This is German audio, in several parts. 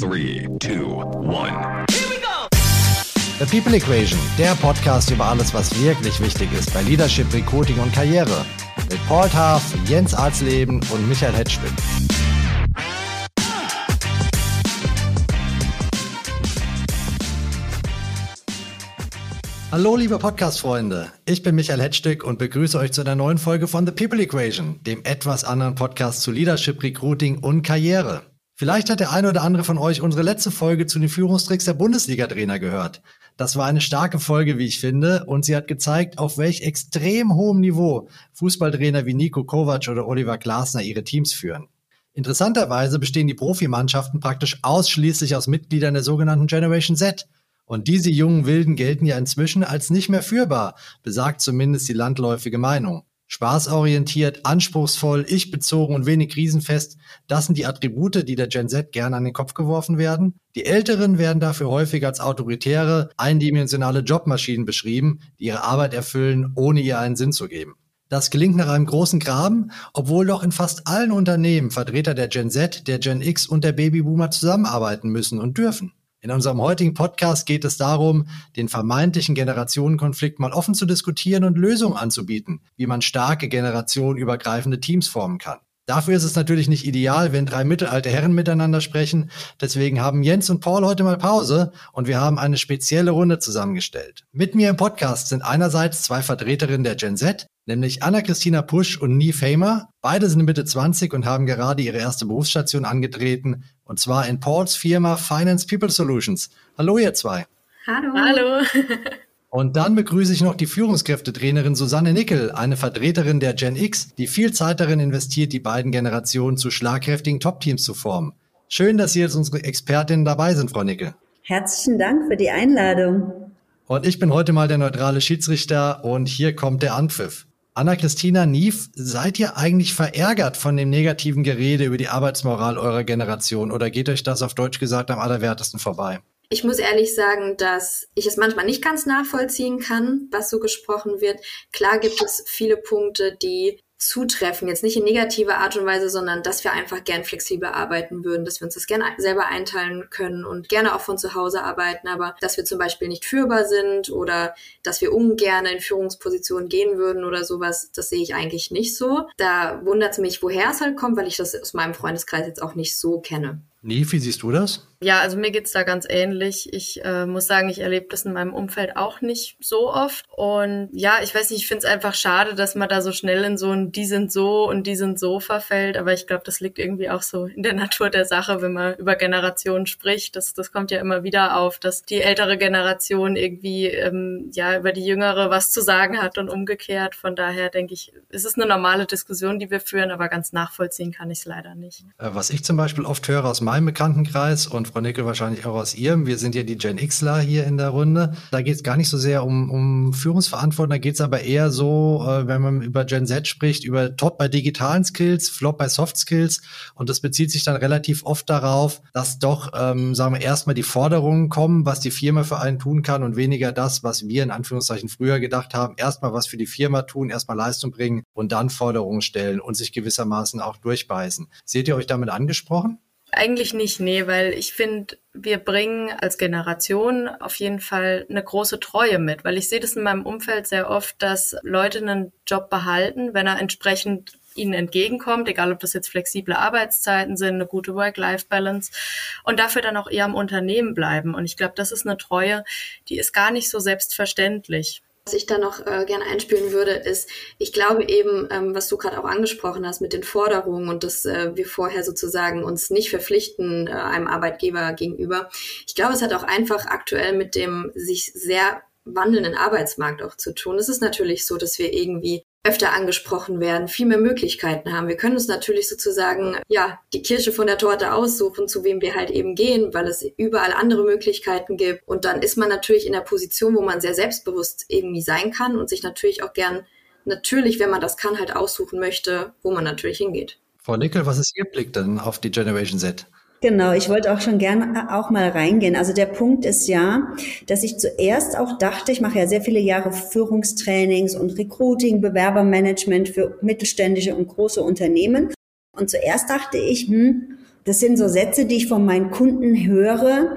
Three, two, one. The People Equation, der Podcast über alles, was wirklich wichtig ist bei Leadership, Recruiting und Karriere. Mit Paul Taff, Jens Arzleben und Michael Hetschwin. Hallo liebe Podcast-Freunde, ich bin Michael Hetzstück und begrüße euch zu einer neuen Folge von The People Equation, dem etwas anderen Podcast zu Leadership, Recruiting und Karriere. Vielleicht hat der eine oder andere von euch unsere letzte Folge zu den Führungstricks der Bundesliga-Trainer gehört. Das war eine starke Folge, wie ich finde, und sie hat gezeigt, auf welch extrem hohem Niveau Fußballtrainer wie Nico Kovac oder Oliver Glasner ihre Teams führen. Interessanterweise bestehen die Profimannschaften praktisch ausschließlich aus Mitgliedern der sogenannten Generation Z. Und diese jungen Wilden gelten ja inzwischen als nicht mehr führbar, besagt zumindest die landläufige Meinung. Spaßorientiert, anspruchsvoll, ich-bezogen und wenig krisenfest, das sind die Attribute, die der Gen Z gerne an den Kopf geworfen werden. Die Älteren werden dafür häufig als autoritäre, eindimensionale Jobmaschinen beschrieben, die ihre Arbeit erfüllen, ohne ihr einen Sinn zu geben. Das gelingt nach einem großen Graben, obwohl doch in fast allen Unternehmen Vertreter der Gen Z, der Gen X und der Babyboomer zusammenarbeiten müssen und dürfen. In unserem heutigen Podcast geht es darum, den vermeintlichen Generationenkonflikt mal offen zu diskutieren und Lösungen anzubieten, wie man starke generationenübergreifende Teams formen kann. Dafür ist es natürlich nicht ideal, wenn drei mittelalte Herren miteinander sprechen. Deswegen haben Jens und Paul heute mal Pause und wir haben eine spezielle Runde zusammengestellt. Mit mir im Podcast sind einerseits zwei Vertreterinnen der Gen Z, nämlich Anna-Christina Pusch und Nie Famer. Beide sind Mitte 20 und haben gerade ihre erste Berufsstation angetreten und zwar in Pauls Firma Finance People Solutions. Hallo ihr zwei. Hallo. Hallo. Und dann begrüße ich noch die Führungskräftetrainerin Susanne Nickel, eine Vertreterin der Gen X, die viel Zeit darin investiert, die beiden Generationen zu schlagkräftigen Top-Teams zu formen. Schön, dass Sie jetzt unsere Expertinnen dabei sind, Frau Nickel. Herzlichen Dank für die Einladung. Und ich bin heute mal der neutrale Schiedsrichter und hier kommt der Anpfiff. Anna-Christina Nief, seid ihr eigentlich verärgert von dem negativen Gerede über die Arbeitsmoral eurer Generation oder geht euch das auf Deutsch gesagt am allerwertesten vorbei? Ich muss ehrlich sagen, dass ich es manchmal nicht ganz nachvollziehen kann, was so gesprochen wird. Klar gibt es viele Punkte, die zutreffen. Jetzt nicht in negativer Art und Weise, sondern dass wir einfach gern flexibel arbeiten würden, dass wir uns das gerne selber einteilen können und gerne auch von zu Hause arbeiten, aber dass wir zum Beispiel nicht führbar sind oder dass wir ungern in Führungspositionen gehen würden oder sowas, das sehe ich eigentlich nicht so. Da wundert es mich, woher es halt kommt, weil ich das aus meinem Freundeskreis jetzt auch nicht so kenne. Nie, wie siehst du das? Ja, also mir geht's da ganz ähnlich. Ich äh, muss sagen, ich erlebe das in meinem Umfeld auch nicht so oft. Und ja, ich weiß nicht, ich finde es einfach schade, dass man da so schnell in so ein Die sind so und die sind so verfällt. Aber ich glaube, das liegt irgendwie auch so in der Natur der Sache, wenn man über Generationen spricht. Das, das kommt ja immer wieder auf, dass die ältere Generation irgendwie ähm, ja über die jüngere was zu sagen hat und umgekehrt. Von daher denke ich, es ist eine normale Diskussion, die wir führen, aber ganz nachvollziehen kann ich es leider nicht. Äh, was ich zum Beispiel oft höre aus meinem Bekanntenkreis und Frau Nickel wahrscheinlich auch aus ihrem, wir sind ja die Gen Xler hier in der Runde, da geht es gar nicht so sehr um, um Führungsverantwortung, da geht es aber eher so, äh, wenn man über Gen Z spricht, über Top bei digitalen Skills, Flop bei Soft Skills. Und das bezieht sich dann relativ oft darauf, dass doch, ähm, sagen wir, erstmal die Forderungen kommen, was die Firma für einen tun kann und weniger das, was wir in Anführungszeichen früher gedacht haben, erstmal was für die Firma tun, erstmal Leistung bringen und dann Forderungen stellen und sich gewissermaßen auch durchbeißen. Seht ihr euch damit angesprochen? Eigentlich nicht, nee, weil ich finde, wir bringen als Generation auf jeden Fall eine große Treue mit, weil ich sehe das in meinem Umfeld sehr oft, dass Leute einen Job behalten, wenn er entsprechend ihnen entgegenkommt, egal ob das jetzt flexible Arbeitszeiten sind, eine gute Work-Life-Balance und dafür dann auch eher am Unternehmen bleiben. Und ich glaube, das ist eine Treue, die ist gar nicht so selbstverständlich. Was ich da noch äh, gerne einspielen würde, ist, ich glaube eben, ähm, was du gerade auch angesprochen hast mit den Forderungen und dass äh, wir vorher sozusagen uns nicht verpflichten äh, einem Arbeitgeber gegenüber. Ich glaube, es hat auch einfach aktuell mit dem sich sehr wandelnden Arbeitsmarkt auch zu tun. Es ist natürlich so, dass wir irgendwie öfter angesprochen werden, viel mehr Möglichkeiten haben. Wir können uns natürlich sozusagen, ja, die Kirsche von der Torte aussuchen, zu wem wir halt eben gehen, weil es überall andere Möglichkeiten gibt. Und dann ist man natürlich in der Position, wo man sehr selbstbewusst irgendwie sein kann und sich natürlich auch gern, natürlich, wenn man das kann, halt aussuchen möchte, wo man natürlich hingeht. Frau Nickel, was ist Ihr Blick denn auf die Generation Z? Genau, ich wollte auch schon gerne auch mal reingehen. Also der Punkt ist ja, dass ich zuerst auch dachte, ich mache ja sehr viele Jahre Führungstrainings und Recruiting, Bewerbermanagement für mittelständische und große Unternehmen. Und zuerst dachte ich, hm, das sind so Sätze, die ich von meinen Kunden höre,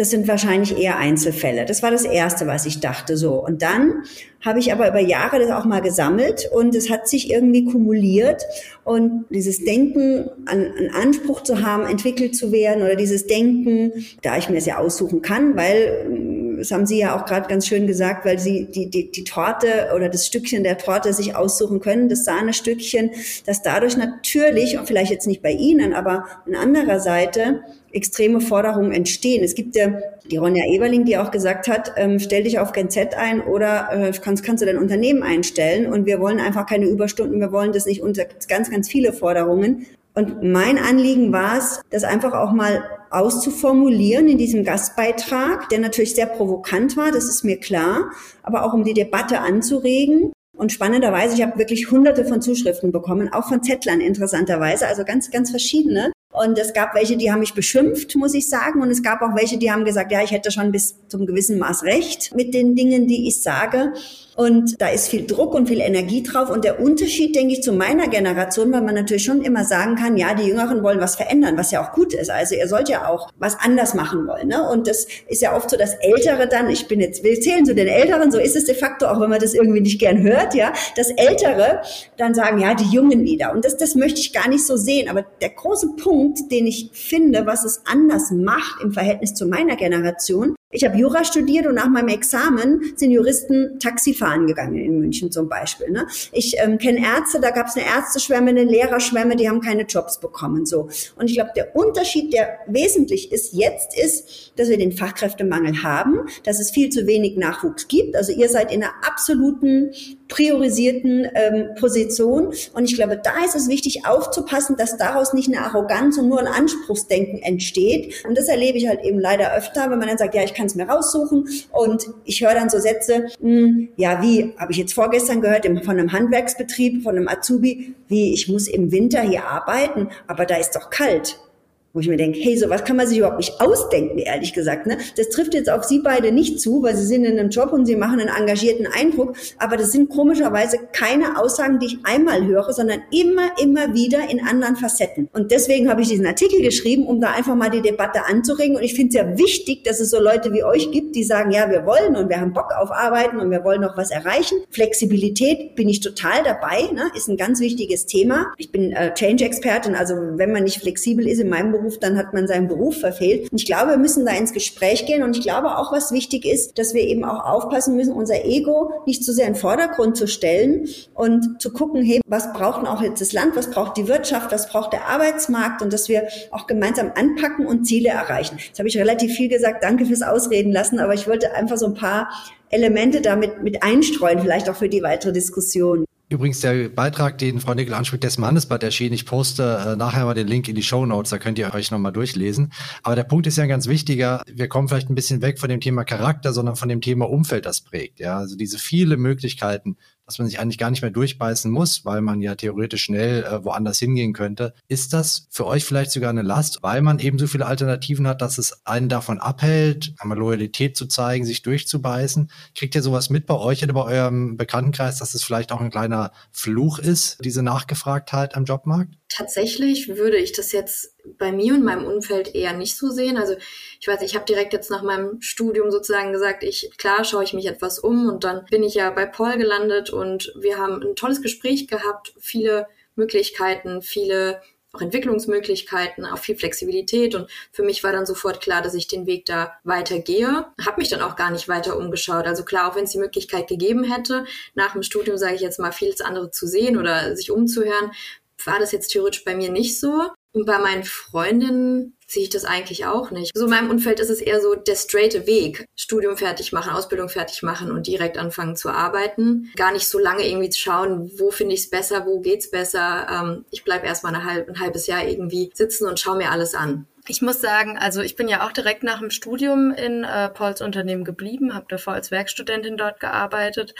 das sind wahrscheinlich eher Einzelfälle. Das war das Erste, was ich dachte so. Und dann habe ich aber über Jahre das auch mal gesammelt und es hat sich irgendwie kumuliert und dieses Denken an, an Anspruch zu haben, entwickelt zu werden oder dieses Denken, da ich mir das ja aussuchen kann, weil das haben Sie ja auch gerade ganz schön gesagt, weil Sie die, die, die Torte oder das Stückchen der Torte sich aussuchen können, das Sahnestückchen, dass dadurch natürlich, vielleicht jetzt nicht bei Ihnen, aber an anderer Seite extreme Forderungen entstehen. Es gibt ja die Ronja Eberling, die auch gesagt hat, ähm, stell dich auf kein Z ein oder äh, kannst, kannst du dein Unternehmen einstellen. Und wir wollen einfach keine Überstunden, wir wollen das nicht unter ganz, ganz viele Forderungen. Und mein Anliegen war es, das einfach auch mal auszuformulieren in diesem Gastbeitrag, der natürlich sehr provokant war, das ist mir klar, aber auch um die Debatte anzuregen. Und spannenderweise, ich habe wirklich hunderte von Zuschriften bekommen, auch von Zettlern interessanterweise, also ganz, ganz verschiedene. Und es gab welche, die haben mich beschimpft, muss ich sagen. Und es gab auch welche, die haben gesagt, ja, ich hätte schon bis zum gewissen Maß recht mit den Dingen, die ich sage. Und da ist viel Druck und viel Energie drauf. Und der Unterschied, denke ich, zu meiner Generation, weil man natürlich schon immer sagen kann, ja, die Jüngeren wollen was verändern, was ja auch gut ist. Also ihr sollt ja auch was anders machen wollen. Ne? Und das ist ja oft so, dass Ältere dann, ich bin jetzt, wir zählen zu den Älteren, so ist es de facto, auch wenn man das irgendwie nicht gern hört, ja, dass Ältere dann sagen, ja, die Jungen wieder. Und das, das möchte ich gar nicht so sehen. Aber der große Punkt, den ich finde, was es anders macht im Verhältnis zu meiner Generation, ich habe Jura studiert und nach meinem Examen sind Juristen Taxifahren gegangen in München zum Beispiel. Ne? Ich ähm, kenne Ärzte, da gab es eine Ärzteschwemme, eine Lehrerschwemme, die haben keine Jobs bekommen. So. Und ich glaube, der Unterschied, der wesentlich ist jetzt, ist, dass wir den Fachkräftemangel haben, dass es viel zu wenig Nachwuchs gibt. Also ihr seid in einer absoluten priorisierten ähm, Position. Und ich glaube, da ist es wichtig aufzupassen, dass daraus nicht eine Arroganz und nur ein Anspruchsdenken entsteht. Und das erlebe ich halt eben leider öfter, wenn man dann sagt, ja, ich kann es mir raussuchen. Und ich höre dann so Sätze, mh, hm, ja, wie, habe ich jetzt vorgestern gehört, von einem Handwerksbetrieb, von einem Azubi, wie, ich muss im Winter hier arbeiten, aber da ist doch kalt. Wo ich mir denke, hey, sowas kann man sich überhaupt nicht ausdenken, ehrlich gesagt. Ne? Das trifft jetzt auf Sie beide nicht zu, weil Sie sind in einem Job und Sie machen einen engagierten Eindruck. Aber das sind komischerweise keine Aussagen, die ich einmal höre, sondern immer, immer wieder in anderen Facetten. Und deswegen habe ich diesen Artikel geschrieben, um da einfach mal die Debatte anzuregen. Und ich finde es ja wichtig, dass es so Leute wie euch gibt, die sagen, ja, wir wollen und wir haben Bock auf Arbeiten und wir wollen noch was erreichen. Flexibilität bin ich total dabei, ne? ist ein ganz wichtiges Thema. Ich bin äh, Change-Expertin, also wenn man nicht flexibel ist in meinem Beruf, Beruf, dann hat man seinen Beruf verfehlt. Und ich glaube, wir müssen da ins Gespräch gehen. Und ich glaube auch, was wichtig ist, dass wir eben auch aufpassen müssen, unser Ego nicht zu sehr in den Vordergrund zu stellen und zu gucken, hey, was braucht denn auch jetzt das Land, was braucht die Wirtschaft, was braucht der Arbeitsmarkt und dass wir auch gemeinsam anpacken und Ziele erreichen. Jetzt habe ich relativ viel gesagt. Danke fürs Ausreden lassen, aber ich wollte einfach so ein paar Elemente damit mit einstreuen, vielleicht auch für die weitere Diskussion. Übrigens, der Beitrag, den Frau Nickel anspricht, im Handelsblatt erschienen. Ich poste äh, nachher mal den Link in die Show Notes, da könnt ihr euch nochmal durchlesen. Aber der Punkt ist ja ein ganz wichtiger. Wir kommen vielleicht ein bisschen weg von dem Thema Charakter, sondern von dem Thema Umfeld, das prägt. Ja, also diese viele Möglichkeiten, dass man sich eigentlich gar nicht mehr durchbeißen muss, weil man ja theoretisch schnell äh, woanders hingehen könnte. Ist das für euch vielleicht sogar eine Last, weil man eben so viele Alternativen hat, dass es einen davon abhält, einmal Loyalität zu zeigen, sich durchzubeißen? Kriegt ihr sowas mit bei euch oder bei eurem Bekanntenkreis, dass es vielleicht auch ein kleiner Fluch ist, diese Nachgefragtheit am Jobmarkt? Tatsächlich würde ich das jetzt bei mir und meinem Umfeld eher nicht so sehen. Also ich weiß, ich habe direkt jetzt nach meinem Studium sozusagen gesagt, ich klar schaue ich mich etwas um und dann bin ich ja bei Paul gelandet und wir haben ein tolles Gespräch gehabt, viele Möglichkeiten, viele auch Entwicklungsmöglichkeiten, auch viel Flexibilität und für mich war dann sofort klar, dass ich den Weg da weitergehe. Habe mich dann auch gar nicht weiter umgeschaut. Also klar, auch wenn es die Möglichkeit gegeben hätte, nach dem Studium sage ich jetzt mal vieles andere zu sehen oder sich umzuhören, war das jetzt theoretisch bei mir nicht so. Und bei meinen Freundinnen sehe ich das eigentlich auch nicht. So in meinem Umfeld ist es eher so der straighte Weg. Studium fertig machen, Ausbildung fertig machen und direkt anfangen zu arbeiten. Gar nicht so lange irgendwie zu schauen, wo finde ich es besser, wo geht's besser. Ähm, ich bleibe erstmal ein, halb, ein halbes Jahr irgendwie sitzen und schaue mir alles an. Ich muss sagen, also ich bin ja auch direkt nach dem Studium in äh, Pauls Unternehmen geblieben, habe davor als Werkstudentin dort gearbeitet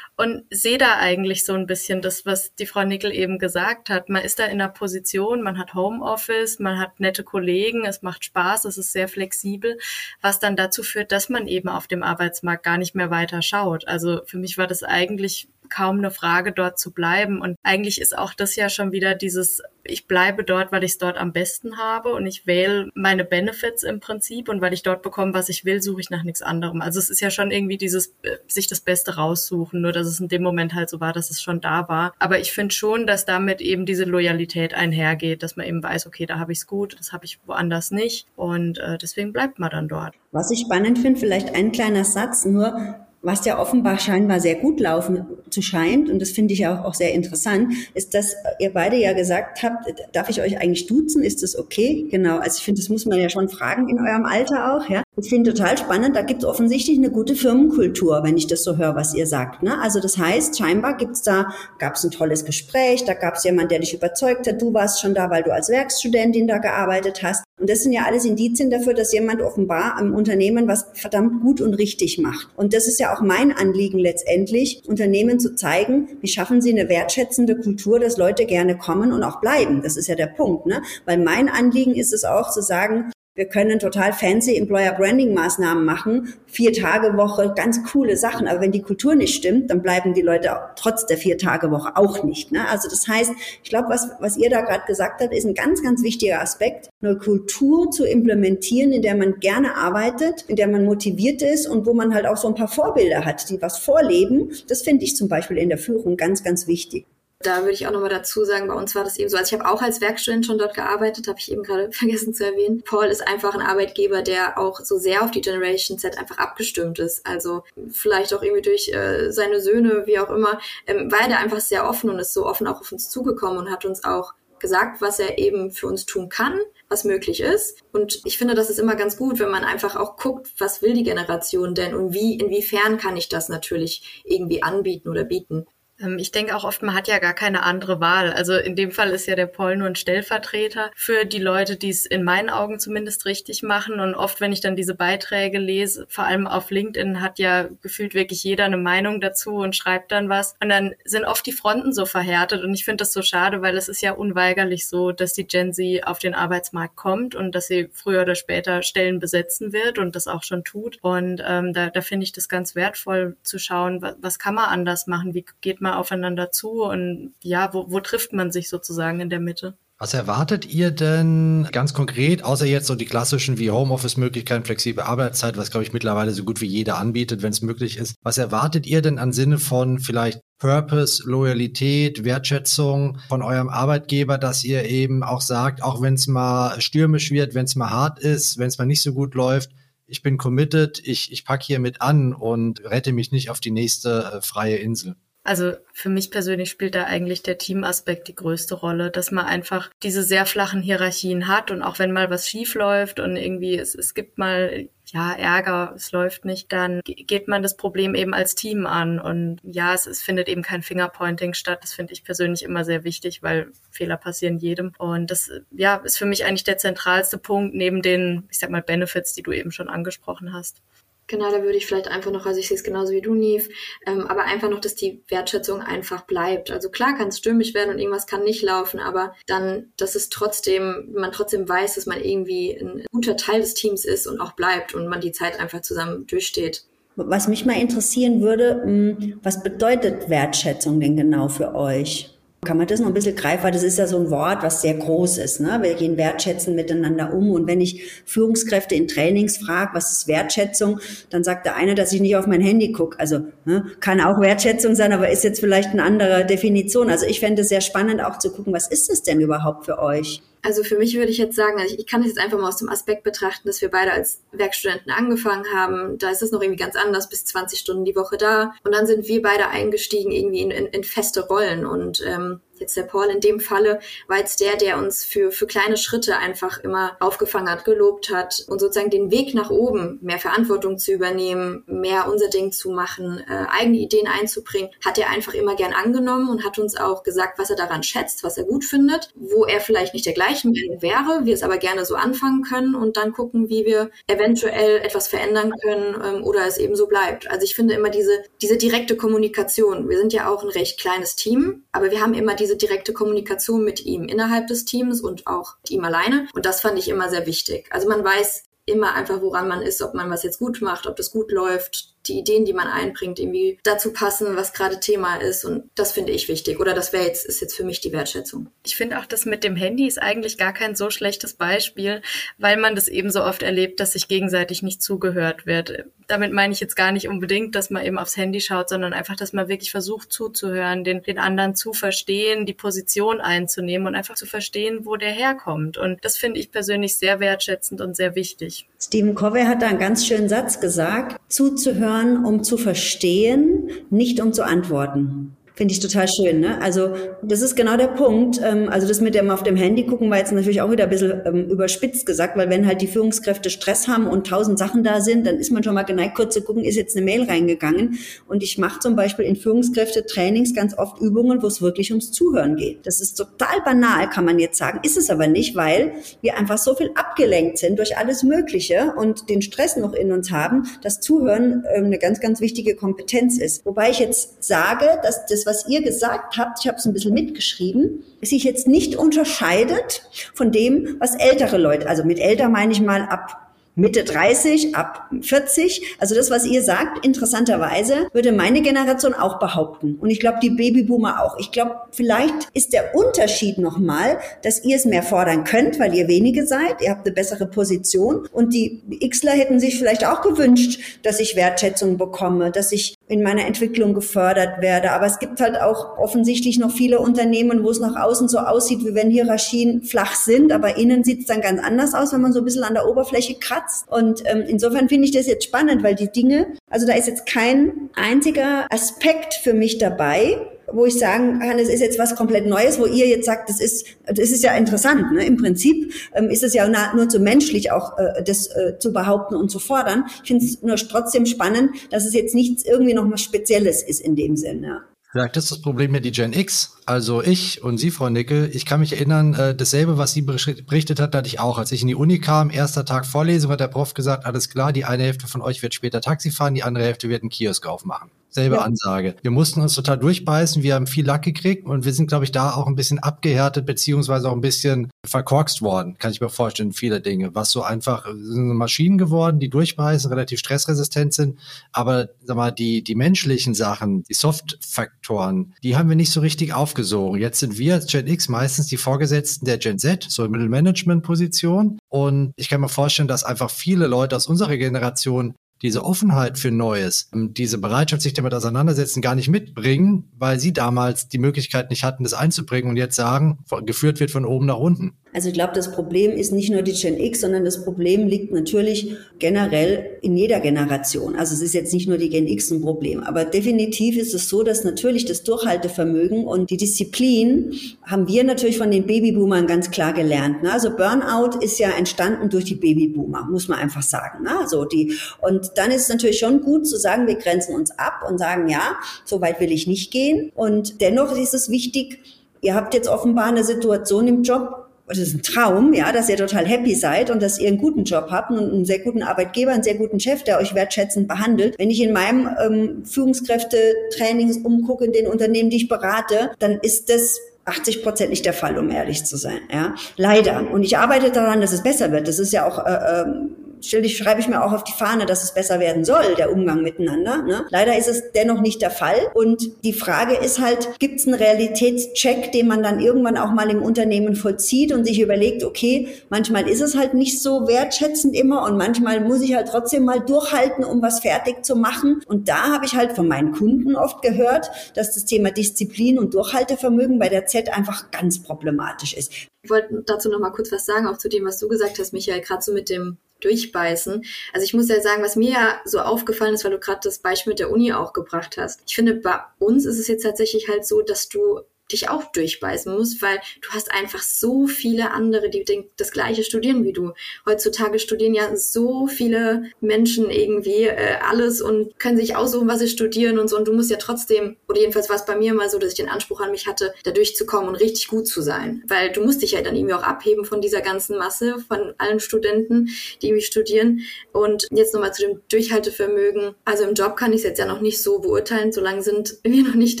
und sehe da eigentlich so ein bisschen das, was die Frau Nickel eben gesagt hat. Man ist da in der Position, man hat Homeoffice, man hat nette Kollegen, es macht Spaß, es ist sehr flexibel, was dann dazu führt, dass man eben auf dem Arbeitsmarkt gar nicht mehr weiter schaut. Also für mich war das eigentlich kaum eine Frage, dort zu bleiben. Und eigentlich ist auch das ja schon wieder dieses, ich bleibe dort, weil ich es dort am besten habe und ich wähle meine Benefits im Prinzip und weil ich dort bekomme, was ich will, suche ich nach nichts anderem. Also es ist ja schon irgendwie dieses, äh, sich das Beste raussuchen, nur dass es in dem Moment halt so war, dass es schon da war. Aber ich finde schon, dass damit eben diese Loyalität einhergeht, dass man eben weiß, okay, da habe ich es gut, das habe ich woanders nicht und äh, deswegen bleibt man dann dort. Was ich spannend finde, vielleicht ein kleiner Satz nur, was ja offenbar scheinbar sehr gut laufen zu scheint, und das finde ich auch, auch sehr interessant, ist, dass ihr beide ja gesagt habt, darf ich euch eigentlich duzen? Ist das okay? Genau. Also ich finde, das muss man ja schon fragen in eurem Alter auch, ja. Ich finde total spannend, da gibt es offensichtlich eine gute Firmenkultur, wenn ich das so höre, was ihr sagt. Ne? Also das heißt, scheinbar gibt's da, gab es ein tolles Gespräch, da gab es jemand, der dich überzeugt hat, du warst schon da, weil du als Werkstudentin da gearbeitet hast. Und das sind ja alles Indizien dafür, dass jemand offenbar am Unternehmen was verdammt gut und richtig macht. Und das ist ja auch mein Anliegen letztendlich, Unternehmen zu zeigen, wie schaffen sie eine wertschätzende Kultur, dass Leute gerne kommen und auch bleiben. Das ist ja der Punkt. Ne? Weil mein Anliegen ist es auch zu sagen, wir können total fancy Employer Branding Maßnahmen machen, vier Tage Woche, ganz coole Sachen. Aber wenn die Kultur nicht stimmt, dann bleiben die Leute trotz der vier Tage Woche auch nicht. Ne? Also das heißt, ich glaube, was, was ihr da gerade gesagt habt, ist ein ganz, ganz wichtiger Aspekt, eine Kultur zu implementieren, in der man gerne arbeitet, in der man motiviert ist und wo man halt auch so ein paar Vorbilder hat, die was vorleben. Das finde ich zum Beispiel in der Führung ganz, ganz wichtig da würde ich auch nochmal dazu sagen, bei uns war das eben so. Also ich habe auch als Werkstudent schon dort gearbeitet, habe ich eben gerade vergessen zu erwähnen. Paul ist einfach ein Arbeitgeber, der auch so sehr auf die Generation Z einfach abgestimmt ist. Also vielleicht auch irgendwie durch äh, seine Söhne, wie auch immer, ähm, war er einfach sehr offen und ist so offen auch auf uns zugekommen und hat uns auch gesagt, was er eben für uns tun kann, was möglich ist. Und ich finde, das ist immer ganz gut, wenn man einfach auch guckt, was will die Generation denn und wie, inwiefern kann ich das natürlich irgendwie anbieten oder bieten. Ähm, ich denke auch oft, man hat ja gar keine andere Wahl. Also in dem Fall ist ja der Paul nur ein Stellvertreter für die Leute, die es in meinen Augen zumindest richtig machen. Und oft, wenn ich dann diese Beiträge lese, vor allem auf LinkedIn, hat ja gefühlt wirklich jeder eine Meinung dazu und schreibt dann was. Und dann sind oft die Fronten so verhärtet. Und ich finde das so schade, weil es ist ja unweigerlich so, dass die Gen Z auf den Arbeitsmarkt kommt und dass sie früher oder später Stellen besetzen wird und das auch schon tut. Und ähm, da, da finde ich das ganz wertvoll zu schauen, was, was kann man anders machen, wie geht man aufeinander zu und ja, wo, wo trifft man sich sozusagen in der Mitte? Was erwartet ihr denn ganz konkret, außer jetzt so die klassischen wie Homeoffice-Möglichkeiten, flexible Arbeitszeit, was glaube ich mittlerweile so gut wie jeder anbietet, wenn es möglich ist. Was erwartet ihr denn an Sinne von vielleicht Purpose, Loyalität, Wertschätzung von eurem Arbeitgeber, dass ihr eben auch sagt, auch wenn es mal stürmisch wird, wenn es mal hart ist, wenn es mal nicht so gut läuft, ich bin committed, ich, ich packe hier mit an und rette mich nicht auf die nächste äh, freie Insel. Also für mich persönlich spielt da eigentlich der Teamaspekt die größte Rolle, dass man einfach diese sehr flachen Hierarchien hat und auch wenn mal was schief läuft und irgendwie es, es gibt mal ja Ärger, es läuft nicht, dann geht man das Problem eben als Team an und ja, es, es findet eben kein Fingerpointing statt. Das finde ich persönlich immer sehr wichtig, weil Fehler passieren jedem und das ja ist für mich eigentlich der zentralste Punkt neben den, ich sag mal Benefits, die du eben schon angesprochen hast. Genau, da würde ich vielleicht einfach noch, also ich sehe es genauso wie du, Nief, ähm, aber einfach noch, dass die Wertschätzung einfach bleibt. Also klar kann es stürmisch werden und irgendwas kann nicht laufen, aber dann, dass es trotzdem, man trotzdem weiß, dass man irgendwie ein guter Teil des Teams ist und auch bleibt und man die Zeit einfach zusammen durchsteht. Was mich mal interessieren würde, hm, was bedeutet Wertschätzung denn genau für euch? Kann man das noch ein bisschen greifen? Weil das ist ja so ein Wort, was sehr groß ist. Ne? Wir gehen wertschätzen miteinander um. Und wenn ich Führungskräfte in Trainings frage, was ist Wertschätzung, dann sagt der eine, dass ich nicht auf mein Handy gucke. Also ne, kann auch Wertschätzung sein, aber ist jetzt vielleicht eine andere Definition. Also ich fände es sehr spannend auch zu gucken, was ist es denn überhaupt für euch? Also für mich würde ich jetzt sagen, also ich kann es jetzt einfach mal aus dem Aspekt betrachten, dass wir beide als Werkstudenten angefangen haben. Da ist es noch irgendwie ganz anders, bis 20 Stunden die Woche da. Und dann sind wir beide eingestiegen irgendwie in, in, in feste Rollen. Und ähm, jetzt der Paul in dem Falle war jetzt der, der uns für, für kleine Schritte einfach immer aufgefangen hat, gelobt hat und sozusagen den Weg nach oben, mehr Verantwortung zu übernehmen, mehr unser Ding zu machen, äh, eigene Ideen einzubringen, hat er einfach immer gern angenommen und hat uns auch gesagt, was er daran schätzt, was er gut findet, wo er vielleicht nicht der gleichen wäre, wir es aber gerne so anfangen können und dann gucken, wie wir eventuell etwas verändern können ähm, oder es eben so bleibt. Also ich finde immer diese, diese direkte Kommunikation. Wir sind ja auch ein recht kleines Team, aber wir haben immer diese direkte Kommunikation mit ihm innerhalb des Teams und auch mit ihm alleine. Und das fand ich immer sehr wichtig. Also man weiß immer einfach, woran man ist, ob man was jetzt gut macht, ob das gut läuft. Die Ideen, die man einbringt, irgendwie dazu passen, was gerade Thema ist. Und das finde ich wichtig. Oder das wäre jetzt, ist jetzt für mich die Wertschätzung. Ich finde auch, das mit dem Handy ist eigentlich gar kein so schlechtes Beispiel, weil man das eben so oft erlebt, dass sich gegenseitig nicht zugehört wird. Damit meine ich jetzt gar nicht unbedingt, dass man eben aufs Handy schaut, sondern einfach, dass man wirklich versucht zuzuhören, den, den anderen zu verstehen, die Position einzunehmen und einfach zu verstehen, wo der herkommt. Und das finde ich persönlich sehr wertschätzend und sehr wichtig. Stephen Covey hat da einen ganz schönen Satz gesagt, zuzuhören, um zu verstehen, nicht um zu antworten. Finde ich total schön. Ne? Also das ist genau der Punkt. Ähm, also das mit dem auf dem Handy gucken war jetzt natürlich auch wieder ein bisschen ähm, überspitzt gesagt, weil wenn halt die Führungskräfte Stress haben und tausend Sachen da sind, dann ist man schon mal geneigt, kurz zu gucken, ist jetzt eine Mail reingegangen. Und ich mache zum Beispiel in Führungskräfte-Trainings ganz oft Übungen, wo es wirklich ums Zuhören geht. Das ist total banal, kann man jetzt sagen. Ist es aber nicht, weil wir einfach so viel abgelenkt sind durch alles Mögliche und den Stress noch in uns haben, dass Zuhören ähm, eine ganz, ganz wichtige Kompetenz ist. Wobei ich jetzt sage, dass das was ihr gesagt habt, ich habe es ein bisschen mitgeschrieben, sich jetzt nicht unterscheidet von dem, was ältere Leute, also mit älter meine ich mal ab Mitte 30, ab 40. Also das, was ihr sagt, interessanterweise, würde meine Generation auch behaupten. Und ich glaube, die Babyboomer auch. Ich glaube, vielleicht ist der Unterschied nochmal, dass ihr es mehr fordern könnt, weil ihr wenige seid. Ihr habt eine bessere Position. Und die Xler hätten sich vielleicht auch gewünscht, dass ich Wertschätzung bekomme, dass ich in meiner Entwicklung gefördert werde. Aber es gibt halt auch offensichtlich noch viele Unternehmen, wo es nach außen so aussieht, wie wenn Hierarchien flach sind, aber innen sieht es dann ganz anders aus, wenn man so ein bisschen an der Oberfläche kratzt. Und ähm, insofern finde ich das jetzt spannend, weil die Dinge, also da ist jetzt kein einziger Aspekt für mich dabei, wo ich sagen kann, es ist jetzt was komplett Neues, wo ihr jetzt sagt, das ist, das ist ja interessant. Ne? Im Prinzip ähm, ist es ja nur zu menschlich auch äh, das äh, zu behaupten und zu fordern. Ich finde es nur trotzdem spannend, dass es jetzt nichts irgendwie noch mal Spezielles ist in dem Sinne. Vielleicht ist das Problem ja die Gen X. Also ich und Sie, Frau Nickel, ich kann mich erinnern, äh, dasselbe, was Sie berichtet hat, hatte ich auch. Als ich in die Uni kam, erster Tag Vorlesung, hat der Prof gesagt, alles klar, die eine Hälfte von euch wird später Taxi fahren, die andere Hälfte wird einen Kiosk aufmachen. Selbe ja. Ansage. Wir mussten uns total durchbeißen, wir haben viel Lack gekriegt und wir sind, glaube ich, da auch ein bisschen abgehärtet, beziehungsweise auch ein bisschen verkorkst worden, kann ich mir vorstellen, viele Dinge. Was so einfach sind Maschinen geworden, die durchbeißen, relativ stressresistent sind, aber sag mal, die, die menschlichen Sachen, die Soft-Faktoren, die haben wir nicht so richtig aufgesogen. Jetzt sind wir als Gen X meistens die Vorgesetzten der Gen Z, so in Mittelmanagement-Position. Und ich kann mir vorstellen, dass einfach viele Leute aus unserer Generation diese Offenheit für Neues, ähm, diese Bereitschaft, sich damit auseinandersetzen, gar nicht mitbringen, weil sie damals die Möglichkeit nicht hatten, das einzubringen und jetzt sagen, geführt wird von oben nach unten. Also ich glaube, das Problem ist nicht nur die Gen X, sondern das Problem liegt natürlich generell in jeder Generation. Also es ist jetzt nicht nur die Gen X ein Problem, aber definitiv ist es so, dass natürlich das Durchhaltevermögen und die Disziplin haben wir natürlich von den Babyboomern ganz klar gelernt. Ne? Also Burnout ist ja entstanden durch die Babyboomer, muss man einfach sagen. Ne? Also die und dann ist es natürlich schon gut zu sagen, wir grenzen uns ab und sagen, ja, so weit will ich nicht gehen. Und dennoch ist es wichtig, ihr habt jetzt offenbar eine Situation im Job, das ist ein Traum, ja, dass ihr total happy seid und dass ihr einen guten Job habt und einen sehr guten Arbeitgeber, einen sehr guten Chef, der euch wertschätzend behandelt. Wenn ich in meinem ähm, Führungskräfte-Trainings umgucke, in den Unternehmen, die ich berate, dann ist das 80 Prozent nicht der Fall, um ehrlich zu sein. Ja, leider. Und ich arbeite daran, dass es besser wird. Das ist ja auch äh, ähm, ich, schreibe ich mir auch auf die Fahne, dass es besser werden soll, der Umgang miteinander. Ne? Leider ist es dennoch nicht der Fall. Und die Frage ist halt, gibt es einen Realitätscheck, den man dann irgendwann auch mal im Unternehmen vollzieht und sich überlegt, okay, manchmal ist es halt nicht so wertschätzend immer und manchmal muss ich halt trotzdem mal durchhalten, um was fertig zu machen. Und da habe ich halt von meinen Kunden oft gehört, dass das Thema Disziplin und Durchhaltevermögen bei der Z einfach ganz problematisch ist. Ich wollte dazu noch mal kurz was sagen, auch zu dem, was du gesagt hast, Michael, gerade so mit dem durchbeißen. Also ich muss ja sagen, was mir ja so aufgefallen ist, weil du gerade das Beispiel mit der Uni auch gebracht hast. Ich finde, bei uns ist es jetzt tatsächlich halt so, dass du dich auch durchbeißen musst, weil du hast einfach so viele andere, die das gleiche studieren wie du. Heutzutage studieren ja so viele Menschen irgendwie äh, alles und können sich aussuchen, was sie studieren und so. Und du musst ja trotzdem, oder jedenfalls war es bei mir mal so, dass ich den Anspruch an mich hatte, da durchzukommen und richtig gut zu sein. Weil du musst dich ja dann irgendwie auch abheben von dieser ganzen Masse, von allen Studenten, die irgendwie studieren. Und jetzt nochmal zu dem Durchhaltevermögen. Also im Job kann ich es jetzt ja noch nicht so beurteilen, solange sind wir noch nicht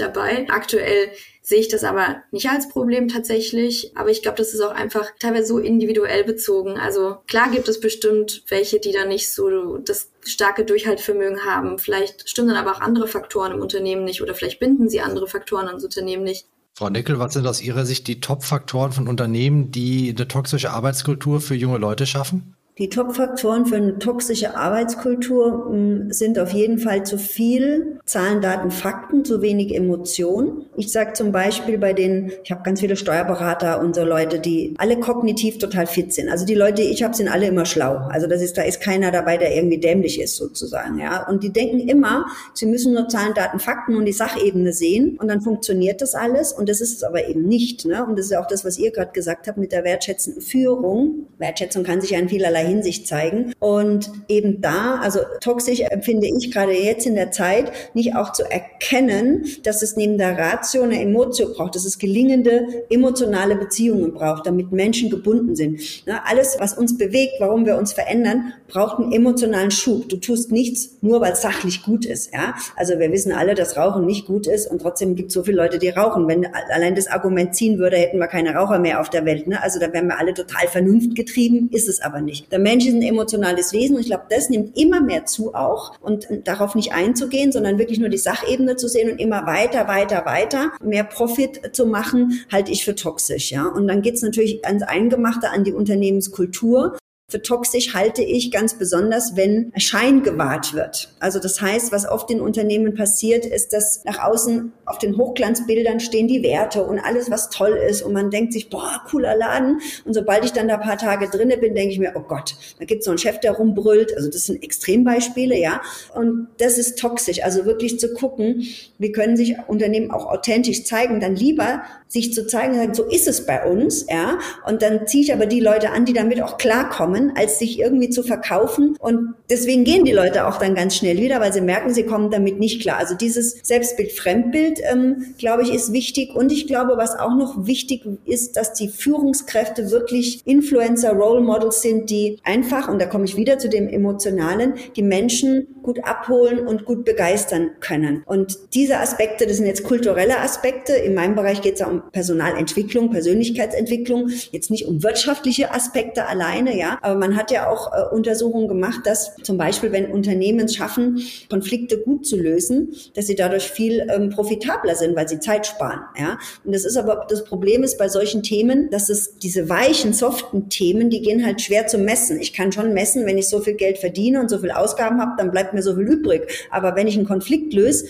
dabei. Aktuell sehe ich das aber nicht als Problem tatsächlich. Aber ich glaube, das ist auch einfach teilweise so individuell bezogen. Also klar gibt es bestimmt welche, die da nicht so das starke Durchhaltvermögen haben. Vielleicht stimmen dann aber auch andere Faktoren im Unternehmen nicht oder vielleicht binden sie andere Faktoren ans Unternehmen nicht. Frau Nickel, was sind aus Ihrer Sicht die Top-Faktoren von Unternehmen, die eine toxische Arbeitskultur für junge Leute schaffen? Die Top-Faktoren für eine toxische Arbeitskultur hm, sind auf jeden Fall zu viel Zahlen, Daten, Fakten, zu wenig Emotion. Ich sage zum Beispiel bei den, ich habe ganz viele Steuerberater und so Leute, die alle kognitiv total fit sind. Also die Leute, die ich habe, sind alle immer schlau. Also das ist, da ist keiner dabei, der irgendwie dämlich ist sozusagen. Ja, und die denken immer, sie müssen nur Zahlen, Daten, Fakten und die Sachebene sehen und dann funktioniert das alles. Und das ist es aber eben nicht. Ne? Und das ist auch das, was ihr gerade gesagt habt mit der wertschätzenden Führung. Wertschätzung kann sich ja in vielerlei Hinsicht zeigen. Und eben da, also toxisch empfinde ich gerade jetzt in der Zeit, nicht auch zu erkennen, dass es neben der Ratio eine Emotio braucht, dass es gelingende emotionale Beziehungen braucht, damit Menschen gebunden sind. alles, was uns bewegt, warum wir uns verändern, braucht einen emotionalen Schub. Du tust nichts nur, weil es sachlich gut ist. Ja? Also wir wissen alle, dass Rauchen nicht gut ist und trotzdem gibt es so viele Leute, die rauchen. Wenn allein das Argument ziehen würde, hätten wir keine Raucher mehr auf der Welt. Ne? Also da wären wir alle total vernunftgetrieben, ist es aber nicht. Der Mensch ist ein emotionales Wesen und ich glaube, das nimmt immer mehr zu auch und darauf nicht einzugehen, sondern wirklich nur die Sachebene zu sehen und immer weiter, weiter, weiter, mehr Profit zu machen, halte ich für toxisch, ja. Und dann geht's natürlich ans Eingemachte, an die Unternehmenskultur. Für toxisch halte ich ganz besonders, wenn Schein gewahrt wird. Also das heißt, was oft in Unternehmen passiert, ist, dass nach außen auf den Hochglanzbildern stehen die Werte und alles, was toll ist. Und man denkt sich, boah, cooler Laden. Und sobald ich dann da ein paar Tage drinne bin, denke ich mir, oh Gott, da gibt es so einen Chef, der rumbrüllt. Also das sind Extrembeispiele, ja. Und das ist toxisch. Also wirklich zu gucken, wie können sich Unternehmen auch authentisch zeigen, dann lieber sich zu zeigen, so ist es bei uns, ja. Und dann ziehe ich aber die Leute an, die damit auch klarkommen kommen, als sich irgendwie zu verkaufen. Und deswegen gehen die Leute auch dann ganz schnell wieder, weil sie merken, sie kommen damit nicht klar. Also dieses Selbstbild, Fremdbild, ähm, glaube ich, ist wichtig. Und ich glaube, was auch noch wichtig ist, dass die Führungskräfte wirklich Influencer, Role Models sind, die einfach, und da komme ich wieder zu dem Emotionalen, die Menschen gut abholen und gut begeistern können. Und diese Aspekte, das sind jetzt kulturelle Aspekte. In meinem Bereich geht es ja um Personalentwicklung, Persönlichkeitsentwicklung, jetzt nicht um wirtschaftliche Aspekte alleine, ja, aber man hat ja auch äh, Untersuchungen gemacht, dass zum Beispiel, wenn Unternehmen schaffen, Konflikte gut zu lösen, dass sie dadurch viel ähm, profitabler sind, weil sie Zeit sparen. Ja? Und das ist aber, das Problem ist bei solchen Themen, dass es diese weichen, soften Themen, die gehen halt schwer zu messen. Ich kann schon messen, wenn ich so viel Geld verdiene und so viel Ausgaben habe, dann bleibt mir so viel übrig. Aber wenn ich einen Konflikt löse,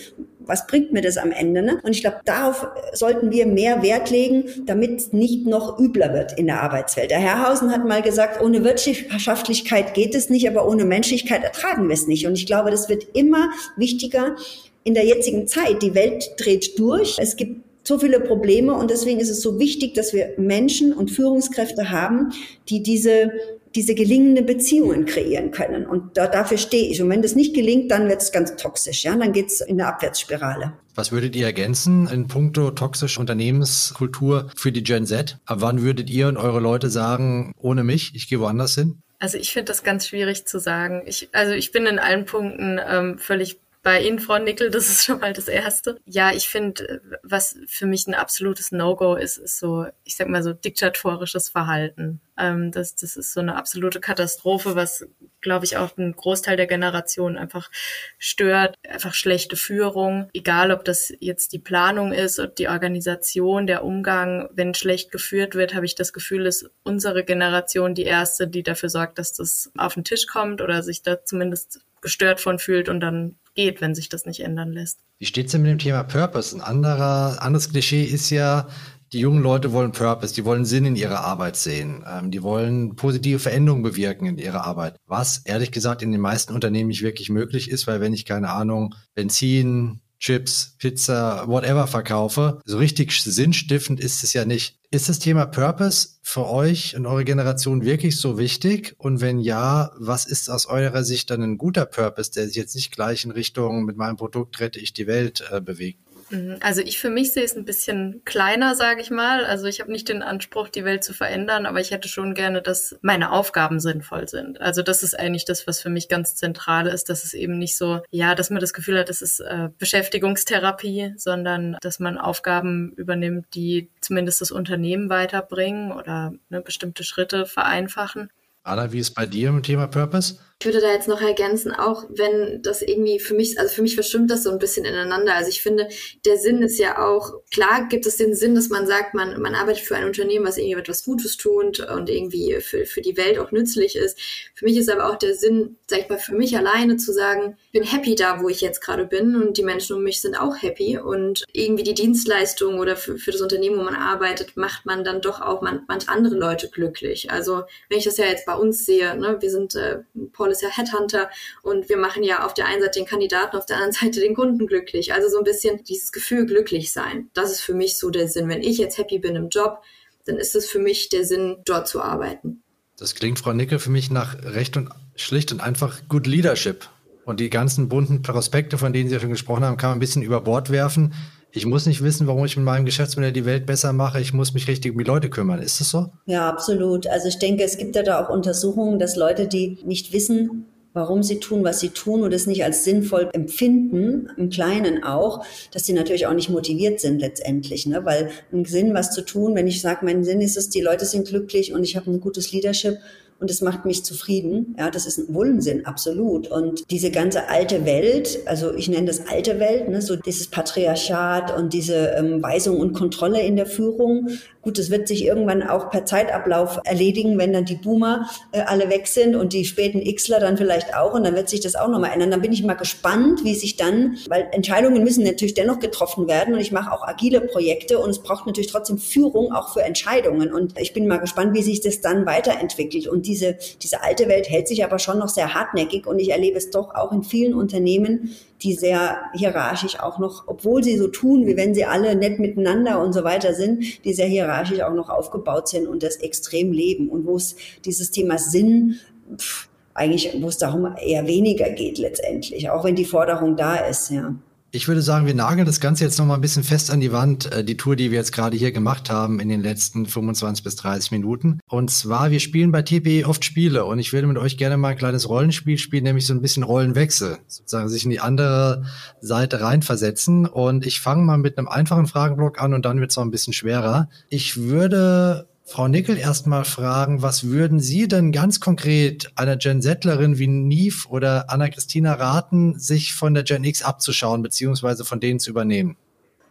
was bringt mir das am Ende? Ne? Und ich glaube, darauf sollten wir mehr Wert legen, damit es nicht noch übler wird in der Arbeitswelt. Der Herrhausen hat mal gesagt, ohne Wirtschaftlichkeit geht es nicht, aber ohne Menschlichkeit ertragen wir es nicht. Und ich glaube, das wird immer wichtiger in der jetzigen Zeit. Die Welt dreht durch. Es gibt so viele Probleme und deswegen ist es so wichtig, dass wir Menschen und Führungskräfte haben, die diese diese gelingende Beziehungen kreieren können. Und da, dafür stehe ich. Und wenn das nicht gelingt, dann wird es ganz toxisch. Ja? Dann geht es in eine Abwärtsspirale. Was würdet ihr ergänzen in puncto toxische Unternehmenskultur für die Gen Z? Ab wann würdet ihr und eure Leute sagen, ohne mich, ich gehe woanders hin? Also ich finde das ganz schwierig zu sagen. Ich, also ich bin in allen Punkten ähm, völlig bei Ihnen, Frau Nickel, das ist schon mal das Erste. Ja, ich finde, was für mich ein absolutes No-Go ist, ist so, ich sag mal so diktatorisches Verhalten. Ähm, das, das ist so eine absolute Katastrophe, was, glaube ich, auch einen Großteil der Generation einfach stört. Einfach schlechte Führung, egal ob das jetzt die Planung ist, ob die Organisation, der Umgang. Wenn schlecht geführt wird, habe ich das Gefühl, ist unsere Generation die erste, die dafür sorgt, dass das auf den Tisch kommt oder sich da zumindest gestört von fühlt und dann geht, wenn sich das nicht ändern lässt. Wie steht es denn mit dem Thema Purpose? Ein anderer, anderes Klischee ist ja, die jungen Leute wollen Purpose, die wollen Sinn in ihrer Arbeit sehen, ähm, die wollen positive Veränderungen bewirken in ihrer Arbeit. Was ehrlich gesagt in den meisten Unternehmen nicht wirklich möglich ist, weil wenn ich keine Ahnung, Benzin, Chips, Pizza, whatever verkaufe. So richtig sinnstiftend ist es ja nicht. Ist das Thema Purpose für euch und eure Generation wirklich so wichtig? Und wenn ja, was ist aus eurer Sicht dann ein guter Purpose, der sich jetzt nicht gleich in Richtung mit meinem Produkt rette ich die Welt äh, bewegt? Mhm. Also ich für mich sehe es ein bisschen kleiner, sage ich mal. Also ich habe nicht den Anspruch, die Welt zu verändern, aber ich hätte schon gerne, dass meine Aufgaben sinnvoll sind. Also das ist eigentlich das, was für mich ganz zentral ist, dass es eben nicht so, ja, dass man das Gefühl hat, es ist äh, Beschäftigungstherapie, sondern dass man Aufgaben übernimmt, die zumindest das Unternehmen weiterbringen oder ne, bestimmte Schritte vereinfachen. Anna, wie ist bei dir im Thema Purpose? Ich würde da jetzt noch ergänzen, auch wenn das irgendwie für mich, also für mich verschwimmt das so ein bisschen ineinander. Also ich finde, der Sinn ist ja auch, klar gibt es den Sinn, dass man sagt, man, man arbeitet für ein Unternehmen, was irgendwie etwas Gutes tut und irgendwie für, für die Welt auch nützlich ist. Für mich ist aber auch der Sinn, sag ich mal, für mich alleine zu sagen, ich bin happy da, wo ich jetzt gerade bin und die Menschen um mich sind auch happy und irgendwie die Dienstleistung oder für, für das Unternehmen, wo man arbeitet, macht man dann doch auch man, manch andere Leute glücklich. Also wenn ich das ja jetzt bei uns sehe, ne, wir sind äh, Paul ist ja Headhunter und wir machen ja auf der einen Seite den Kandidaten, auf der anderen Seite den Kunden glücklich. Also so ein bisschen dieses Gefühl glücklich sein. Das ist für mich so der Sinn. Wenn ich jetzt happy bin im Job, dann ist es für mich der Sinn, dort zu arbeiten. Das klingt, Frau Nickel, für mich nach recht und schlicht und einfach Good Leadership. Und die ganzen bunten Prospekte, von denen Sie ja schon gesprochen haben, kann man ein bisschen über Bord werfen. Ich muss nicht wissen, warum ich mit meinem Geschäftsmodell die Welt besser mache. Ich muss mich richtig um die Leute kümmern. Ist das so? Ja, absolut. Also ich denke, es gibt ja da auch Untersuchungen, dass Leute, die nicht wissen, warum sie tun, was sie tun und es nicht als sinnvoll empfinden, im Kleinen auch, dass sie natürlich auch nicht motiviert sind letztendlich. Ne? Weil ein Sinn, was zu tun, wenn ich sage, mein Sinn ist es, die Leute sind glücklich und ich habe ein gutes Leadership und es macht mich zufrieden. Ja, das ist ein Wohlensinn, absolut. Und diese ganze alte Welt, also ich nenne das alte Welt, ne, so dieses Patriarchat und diese ähm, Weisung und Kontrolle in der Führung. Gut, das wird sich irgendwann auch per Zeitablauf erledigen, wenn dann die Boomer äh, alle weg sind und die späten Xler dann vielleicht auch. Und dann wird sich das auch nochmal ändern. Dann bin ich mal gespannt, wie sich dann, weil Entscheidungen müssen natürlich dennoch getroffen werden. Und ich mache auch agile Projekte und es braucht natürlich trotzdem Führung auch für Entscheidungen. Und ich bin mal gespannt, wie sich das dann weiterentwickelt. Und diese, diese alte Welt hält sich aber schon noch sehr hartnäckig. Und ich erlebe es doch auch in vielen Unternehmen, die sehr hierarchisch auch noch, obwohl sie so tun, wie wenn sie alle nett miteinander und so weiter sind, die sehr hierarchisch auch noch aufgebaut sind und das extrem leben und wo es dieses Thema Sinn, pff, eigentlich, wo es darum eher weniger geht letztendlich, auch wenn die Forderung da ist, ja. Ich würde sagen, wir nageln das Ganze jetzt noch mal ein bisschen fest an die Wand, äh, die Tour, die wir jetzt gerade hier gemacht haben in den letzten 25 bis 30 Minuten. Und zwar, wir spielen bei TPE oft Spiele und ich würde mit euch gerne mal ein kleines Rollenspiel spielen, nämlich so ein bisschen Rollenwechsel, sozusagen sich in die andere Seite reinversetzen. Und ich fange mal mit einem einfachen Fragenblock an und dann wird es noch ein bisschen schwerer. Ich würde Frau Nickel erstmal fragen, was würden Sie denn ganz konkret einer Gen Settlerin wie Neve oder Anna-Christina raten, sich von der Gen X abzuschauen, beziehungsweise von denen zu übernehmen?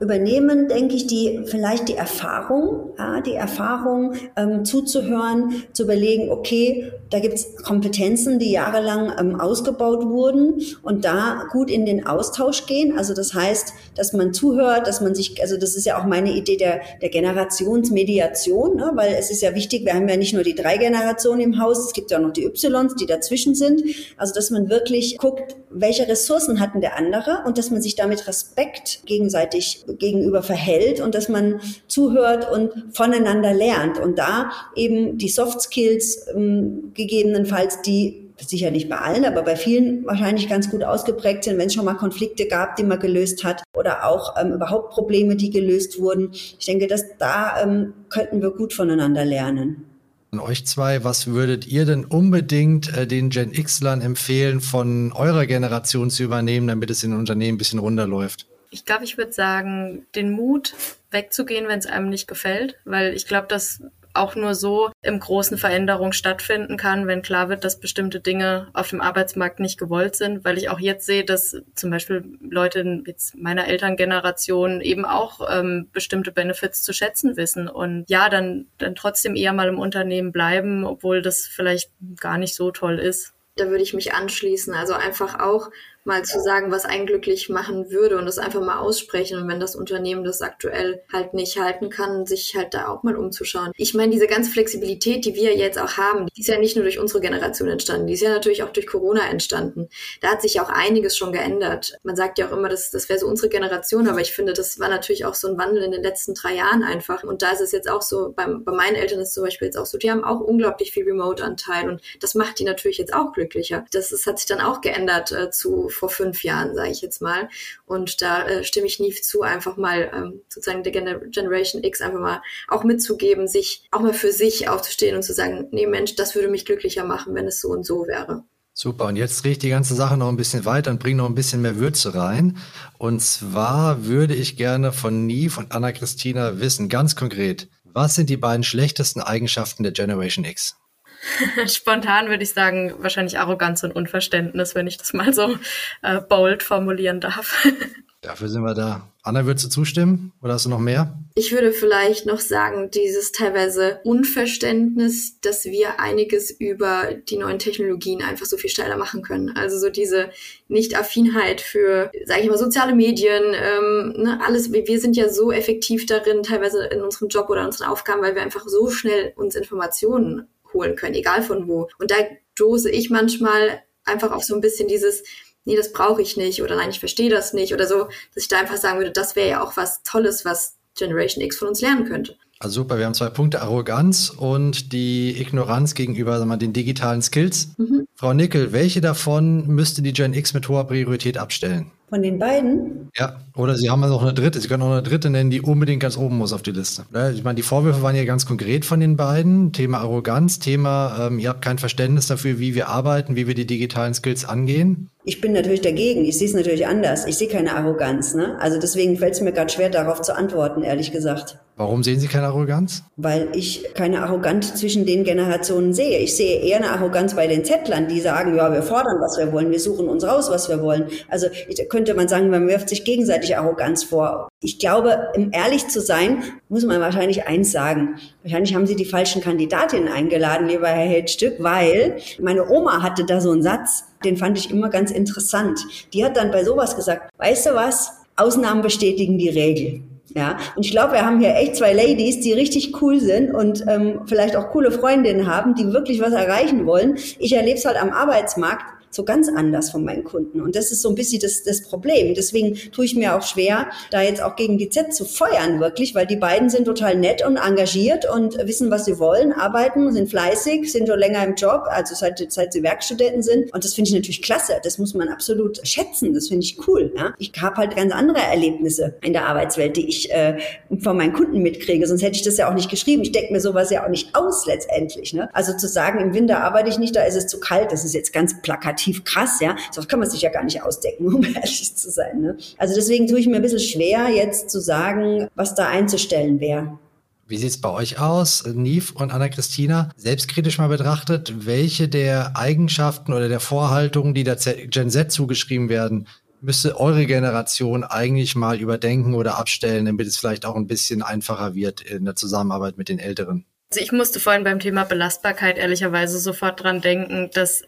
Übernehmen, denke ich, die vielleicht die Erfahrung, ja, die Erfahrung ähm, zuzuhören, zu überlegen, okay, da gibt's Kompetenzen, die jahrelang ähm, ausgebaut wurden und da gut in den Austausch gehen. Also das heißt, dass man zuhört, dass man sich, also das ist ja auch meine Idee der, der Generationsmediation, ne, weil es ist ja wichtig, wir haben ja nicht nur die drei Generationen im Haus, es gibt ja noch die Ys, die dazwischen sind. Also dass man wirklich guckt, welche Ressourcen hatten der andere und dass man sich damit Respekt gegenseitig gegenüber verhält und dass man zuhört und voneinander lernt und da eben die Soft Skills ähm, gegebenenfalls, die sicher nicht bei allen, aber bei vielen wahrscheinlich ganz gut ausgeprägt sind, wenn es schon mal Konflikte gab, die man gelöst hat oder auch ähm, überhaupt Probleme, die gelöst wurden. Ich denke, dass da ähm, könnten wir gut voneinander lernen. An euch zwei, was würdet ihr denn unbedingt äh, den Gen X-Lern empfehlen, von eurer Generation zu übernehmen, damit es in Unternehmen ein bisschen runterläuft? Ich glaube, ich würde sagen, den Mut wegzugehen, wenn es einem nicht gefällt, weil ich glaube, dass auch nur so im großen Veränderung stattfinden kann, wenn klar wird, dass bestimmte Dinge auf dem Arbeitsmarkt nicht gewollt sind, weil ich auch jetzt sehe, dass zum Beispiel Leute jetzt meiner Elterngeneration eben auch ähm, bestimmte Benefits zu schätzen wissen und ja, dann, dann trotzdem eher mal im Unternehmen bleiben, obwohl das vielleicht gar nicht so toll ist. Da würde ich mich anschließen. Also einfach auch mal zu sagen, was einen glücklich machen würde und das einfach mal aussprechen. Und wenn das Unternehmen das aktuell halt nicht halten kann, sich halt da auch mal umzuschauen. Ich meine, diese ganze Flexibilität, die wir jetzt auch haben, die ist ja nicht nur durch unsere Generation entstanden, die ist ja natürlich auch durch Corona entstanden. Da hat sich auch einiges schon geändert. Man sagt ja auch immer, das, das wäre so unsere Generation, aber ich finde, das war natürlich auch so ein Wandel in den letzten drei Jahren einfach. Und da ist es jetzt auch so, bei, bei meinen Eltern ist es zum Beispiel jetzt auch so, die haben auch unglaublich viel Remote-Anteil und das macht die natürlich jetzt auch glücklich glücklicher. Das, das hat sich dann auch geändert äh, zu vor fünf Jahren, sage ich jetzt mal. Und da äh, stimme ich nie zu, einfach mal ähm, sozusagen der Generation X einfach mal auch mitzugeben, sich auch mal für sich aufzustehen und zu sagen, nee Mensch, das würde mich glücklicher machen, wenn es so und so wäre. Super, und jetzt drehe ich die ganze Sache noch ein bisschen weiter und bringe noch ein bisschen mehr Würze rein. Und zwar würde ich gerne von Neve und Anna-Christina wissen, ganz konkret, was sind die beiden schlechtesten Eigenschaften der Generation X? Spontan würde ich sagen, wahrscheinlich Arroganz und Unverständnis, wenn ich das mal so äh, bold formulieren darf. Dafür sind wir da. Anna, würdest du zustimmen oder hast du noch mehr? Ich würde vielleicht noch sagen, dieses teilweise Unverständnis, dass wir einiges über die neuen Technologien einfach so viel schneller machen können. Also so diese Nicht-Affinheit für, sage ich mal, soziale Medien, ähm, ne, alles. Wir sind ja so effektiv darin, teilweise in unserem Job oder unseren Aufgaben, weil wir einfach so schnell uns Informationen holen können, egal von wo. Und da stoße ich manchmal einfach auf so ein bisschen dieses, nee, das brauche ich nicht oder nein, ich verstehe das nicht oder so, dass ich da einfach sagen würde, das wäre ja auch was Tolles, was Generation X von uns lernen könnte. Also super, wir haben zwei Punkte, Arroganz und die Ignoranz gegenüber sagen wir, den digitalen Skills. Mhm. Frau Nickel, welche davon müsste die Gen X mit hoher Priorität abstellen? Von den beiden? Ja, oder Sie haben noch eine dritte. Sie können auch eine dritte nennen, die unbedingt ganz oben muss auf die Liste. Ich meine, die Vorwürfe waren ja ganz konkret von den beiden. Thema Arroganz, Thema, ähm, ihr habt kein Verständnis dafür, wie wir arbeiten, wie wir die digitalen Skills angehen. Ich bin natürlich dagegen. Ich sehe es natürlich anders. Ich sehe keine Arroganz. Ne? Also deswegen fällt es mir gerade schwer, darauf zu antworten, ehrlich gesagt. Warum sehen Sie keine Arroganz? Weil ich keine Arroganz zwischen den Generationen sehe. Ich sehe eher eine Arroganz bei den Zettlern, die sagen, ja, wir fordern, was wir wollen, wir suchen uns raus, was wir wollen. Also könnte man sagen, man wirft sich gegenseitig Arroganz vor. Ich glaube, um ehrlich zu sein, muss man wahrscheinlich eins sagen. Wahrscheinlich haben Sie die falschen Kandidatinnen eingeladen, lieber Herr Heldstück, weil meine Oma hatte da so einen Satz, den fand ich immer ganz interessant. Die hat dann bei sowas gesagt, weißt du was? Ausnahmen bestätigen die Regel. Ja, und ich glaube, wir haben hier echt zwei Ladies, die richtig cool sind und ähm, vielleicht auch coole Freundinnen haben, die wirklich was erreichen wollen. Ich erlebe es halt am Arbeitsmarkt so ganz anders von meinen Kunden. Und das ist so ein bisschen das, das Problem. Deswegen tue ich mir auch schwer, da jetzt auch gegen die Z zu feuern, wirklich, weil die beiden sind total nett und engagiert und wissen, was sie wollen, arbeiten, sind fleißig, sind schon länger im Job, also seit, seit sie Werkstudenten sind. Und das finde ich natürlich klasse. Das muss man absolut schätzen. Das finde ich cool. Ja? Ich habe halt ganz andere Erlebnisse in der Arbeitswelt, die ich äh, von meinen Kunden mitkriege. Sonst hätte ich das ja auch nicht geschrieben. Ich denke mir sowas ja auch nicht aus letztendlich. Ne? Also zu sagen, im Winter arbeite ich nicht, da ist es zu kalt, das ist jetzt ganz plakativ relativ krass, ja. So kann man sich ja gar nicht ausdecken, um ehrlich zu sein. Ne? Also deswegen tue ich mir ein bisschen schwer, jetzt zu sagen, was da einzustellen wäre. Wie sieht es bei euch aus, Niv und Anna-Christina? Selbstkritisch mal betrachtet, welche der Eigenschaften oder der Vorhaltungen, die der Gen Z zugeschrieben werden, müsste eure Generation eigentlich mal überdenken oder abstellen, damit es vielleicht auch ein bisschen einfacher wird in der Zusammenarbeit mit den Älteren? Also ich musste vorhin beim Thema Belastbarkeit ehrlicherweise sofort dran denken, dass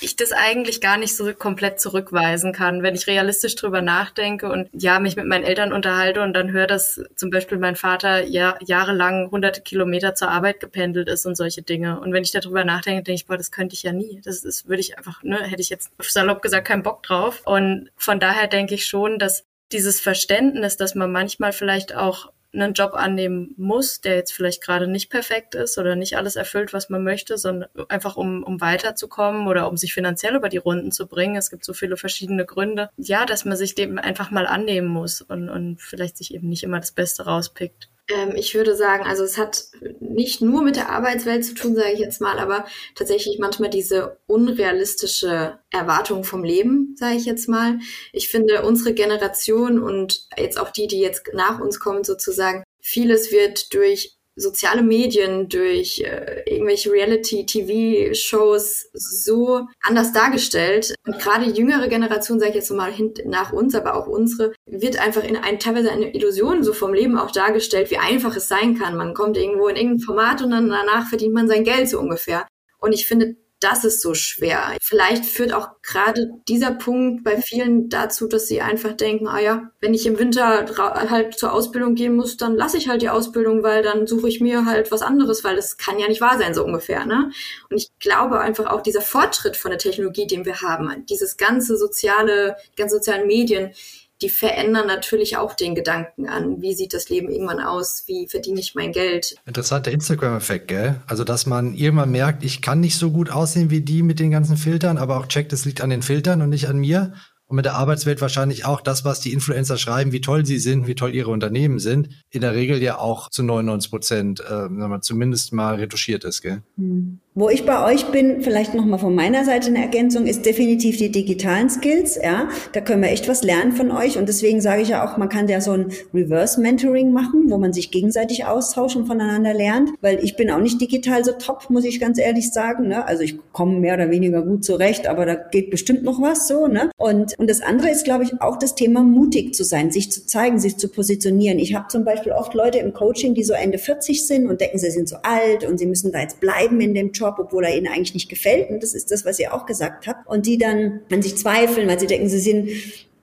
ich das eigentlich gar nicht so komplett zurückweisen kann. Wenn ich realistisch drüber nachdenke und ja, mich mit meinen Eltern unterhalte und dann höre, dass zum Beispiel mein Vater ja, jahrelang hunderte Kilometer zur Arbeit gependelt ist und solche Dinge. Und wenn ich darüber nachdenke, denke ich, boah, das könnte ich ja nie. Das ist, würde ich einfach, ne, hätte ich jetzt salopp gesagt keinen Bock drauf. Und von daher denke ich schon, dass dieses Verständnis, dass man manchmal vielleicht auch einen Job annehmen muss, der jetzt vielleicht gerade nicht perfekt ist oder nicht alles erfüllt, was man möchte, sondern einfach um, um weiterzukommen oder um sich finanziell über die Runden zu bringen. Es gibt so viele verschiedene Gründe. Ja, dass man sich dem einfach mal annehmen muss und, und vielleicht sich eben nicht immer das Beste rauspickt. Ähm, ich würde sagen, also es hat nicht nur mit der Arbeitswelt zu tun, sage ich jetzt mal, aber tatsächlich manchmal diese unrealistische Erwartung vom Leben, sage ich jetzt mal. Ich finde, unsere Generation und jetzt auch die, die jetzt nach uns kommen, sozusagen, vieles wird durch soziale Medien, durch äh, irgendwelche Reality-TV-Shows so anders dargestellt. Und gerade jüngere Generation, sage ich jetzt mal nach uns, aber auch unsere, wird einfach in ein, teilweise eine Illusion so vom Leben auch dargestellt, wie einfach es sein kann. Man kommt irgendwo in irgendein Format und dann danach verdient man sein Geld so ungefähr. Und ich finde, das ist so schwer. Vielleicht führt auch gerade dieser Punkt bei vielen dazu, dass sie einfach denken, ah ja, wenn ich im Winter halt zur Ausbildung gehen muss, dann lasse ich halt die Ausbildung, weil dann suche ich mir halt was anderes, weil das kann ja nicht wahr sein, so ungefähr. Ne? Und ich glaube einfach auch dieser Fortschritt von der Technologie, den wir haben, dieses ganze soziale, die ganzen sozialen Medien, die verändern natürlich auch den Gedanken an, wie sieht das Leben irgendwann aus, wie verdiene ich mein Geld. Interessanter Instagram-Effekt, gell? Also, dass man irgendwann merkt, ich kann nicht so gut aussehen wie die mit den ganzen Filtern, aber auch checkt, es liegt an den Filtern und nicht an mir und mit der Arbeitswelt wahrscheinlich auch das, was die Influencer schreiben, wie toll sie sind, wie toll ihre Unternehmen sind, in der Regel ja auch zu 99 Prozent, äh, zumindest mal retuschiert ist. Gell? Hm. Wo ich bei euch bin, vielleicht nochmal von meiner Seite eine Ergänzung, ist definitiv die digitalen Skills. Ja, da können wir echt was lernen von euch. Und deswegen sage ich ja auch, man kann ja so ein Reverse Mentoring machen, wo man sich gegenseitig austauscht und voneinander lernt. Weil ich bin auch nicht digital so top, muss ich ganz ehrlich sagen. Ne? Also ich komme mehr oder weniger gut zurecht, aber da geht bestimmt noch was so. Ne? Und, und das andere ist, glaube ich, auch das Thema mutig zu sein, sich zu zeigen, sich zu positionieren. Ich habe zum Beispiel oft Leute im Coaching, die so Ende 40 sind und denken, sie sind so alt und sie müssen da jetzt bleiben in dem Job Job, obwohl er ihnen eigentlich nicht gefällt. Und das ist das, was ihr auch gesagt habt. Und die dann an sich zweifeln, weil sie denken, sie sind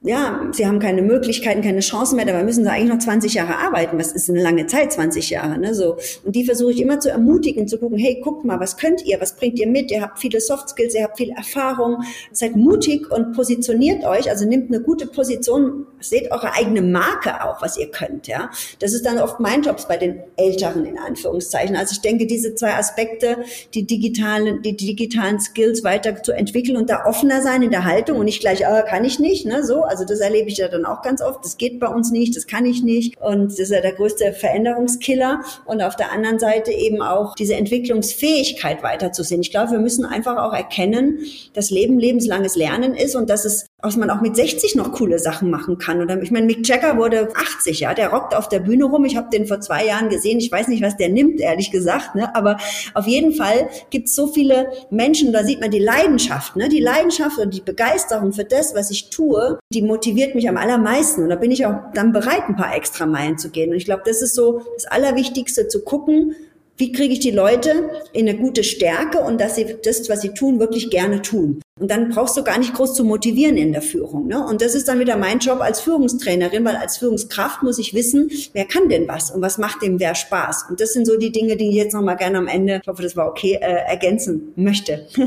ja, sie haben keine Möglichkeiten, keine Chancen mehr, dabei müssen sie eigentlich noch 20 Jahre arbeiten. Was ist eine lange Zeit, 20 Jahre, ne, so. Und die versuche ich immer zu ermutigen, zu gucken, hey, guckt mal, was könnt ihr, was bringt ihr mit? Ihr habt viele Soft Skills, ihr habt viel Erfahrung. Seid mutig und positioniert euch, also nehmt eine gute Position, seht eure eigene Marke auch, was ihr könnt, ja. Das ist dann oft mein Job bei den Älteren, in Anführungszeichen. Also ich denke, diese zwei Aspekte, die digitalen, die digitalen Skills weiter zu entwickeln und da offener sein in der Haltung und nicht gleich, ah, kann ich nicht, ne, so, also das erlebe ich ja dann auch ganz oft. Das geht bei uns nicht, das kann ich nicht. Und das ist ja der größte Veränderungskiller. Und auf der anderen Seite eben auch diese Entwicklungsfähigkeit weiterzusehen. Ich glaube, wir müssen einfach auch erkennen, dass Leben lebenslanges Lernen ist und dass es dass man auch mit 60 noch coole Sachen machen kann. Oder ich meine, Mick Jagger wurde 80, ja, der rockt auf der Bühne rum. Ich habe den vor zwei Jahren gesehen. Ich weiß nicht, was der nimmt, ehrlich gesagt. Ne? Aber auf jeden Fall gibt es so viele Menschen, da sieht man die Leidenschaft, ne? die Leidenschaft und die Begeisterung für das, was ich tue, die motiviert mich am allermeisten. Und da bin ich auch dann bereit, ein paar extra Meilen zu gehen. Und ich glaube, das ist so das Allerwichtigste, zu gucken, wie kriege ich die Leute in eine gute Stärke und dass sie das, was sie tun, wirklich gerne tun. Und dann brauchst du gar nicht groß zu motivieren in der Führung. Ne? Und das ist dann wieder mein Job als Führungstrainerin, weil als Führungskraft muss ich wissen, wer kann denn was und was macht dem wer Spaß. Und das sind so die Dinge, die ich jetzt nochmal gerne am Ende, ich hoffe, das war okay, äh, ergänzen möchte.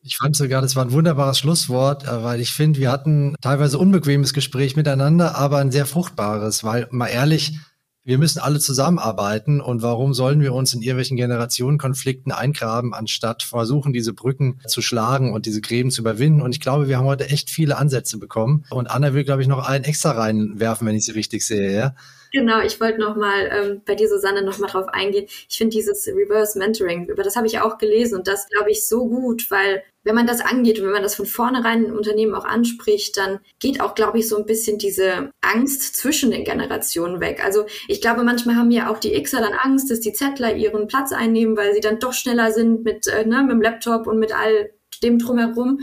Ich fand sogar, das war ein wunderbares Schlusswort, äh, weil ich finde, wir hatten teilweise unbequemes Gespräch miteinander, aber ein sehr fruchtbares, weil mal ehrlich, wir müssen alle zusammenarbeiten und warum sollen wir uns in irgendwelchen Generationenkonflikten eingraben, anstatt versuchen, diese Brücken zu schlagen und diese Gräben zu überwinden. Und ich glaube, wir haben heute echt viele Ansätze bekommen. Und Anna will, glaube ich, noch einen extra reinwerfen, wenn ich sie richtig sehe, ja? Genau, ich wollte nochmal ähm, bei dir, Susanne, nochmal drauf eingehen. Ich finde dieses Reverse Mentoring, über das habe ich auch gelesen und das glaube ich so gut, weil wenn man das angeht und wenn man das von vornherein im Unternehmen auch anspricht, dann geht auch, glaube ich, so ein bisschen diese Angst zwischen den Generationen weg. Also ich glaube, manchmal haben ja auch die Xer dann Angst, dass die Zettler ihren Platz einnehmen, weil sie dann doch schneller sind mit, äh, ne, mit dem Laptop und mit all dem drumherum.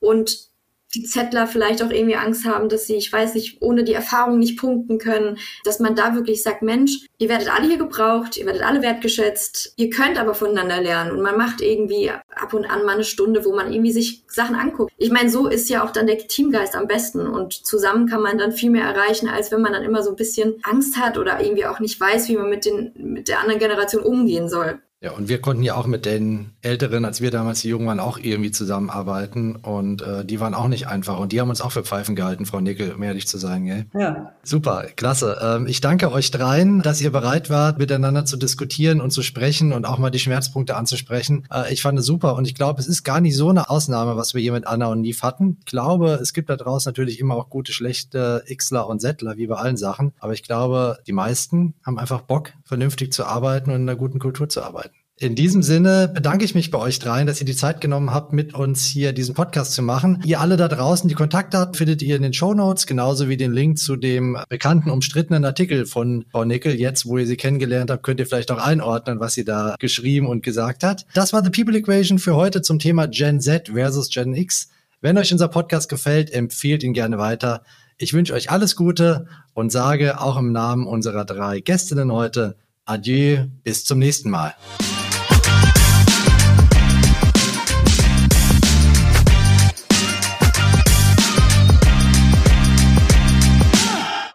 Und die Zettler vielleicht auch irgendwie Angst haben, dass sie, ich weiß nicht, ohne die Erfahrung nicht punkten können, dass man da wirklich sagt, Mensch, ihr werdet alle hier gebraucht, ihr werdet alle wertgeschätzt, ihr könnt aber voneinander lernen und man macht irgendwie ab und an mal eine Stunde, wo man irgendwie sich Sachen anguckt. Ich meine, so ist ja auch dann der Teamgeist am besten und zusammen kann man dann viel mehr erreichen, als wenn man dann immer so ein bisschen Angst hat oder irgendwie auch nicht weiß, wie man mit den, mit der anderen Generation umgehen soll. Ja, und wir konnten ja auch mit den Älteren, als wir damals die Jungen waren, auch irgendwie zusammenarbeiten. Und äh, die waren auch nicht einfach. Und die haben uns auch für Pfeifen gehalten, Frau Nickel, um ehrlich zu sein. Gell? Ja. Super, klasse. Ähm, ich danke euch dreien, dass ihr bereit wart, miteinander zu diskutieren und zu sprechen und auch mal die Schmerzpunkte anzusprechen. Äh, ich fand es super und ich glaube, es ist gar nicht so eine Ausnahme, was wir hier mit Anna und Nief hatten. Ich glaube, es gibt da draußen natürlich immer auch gute, schlechte Xler und Settler, wie bei allen Sachen. Aber ich glaube, die meisten haben einfach Bock, vernünftig zu arbeiten und in einer guten Kultur zu arbeiten. In diesem Sinne bedanke ich mich bei euch dreien, dass ihr die Zeit genommen habt, mit uns hier diesen Podcast zu machen. Ihr alle da draußen, die Kontaktdaten findet ihr in den Show Notes, genauso wie den Link zu dem bekannten, umstrittenen Artikel von Frau Nickel. Jetzt, wo ihr sie kennengelernt habt, könnt ihr vielleicht auch einordnen, was sie da geschrieben und gesagt hat. Das war The People Equation für heute zum Thema Gen Z versus Gen X. Wenn euch unser Podcast gefällt, empfehlt ihn gerne weiter. Ich wünsche euch alles Gute und sage auch im Namen unserer drei Gästinnen heute Adieu, bis zum nächsten Mal.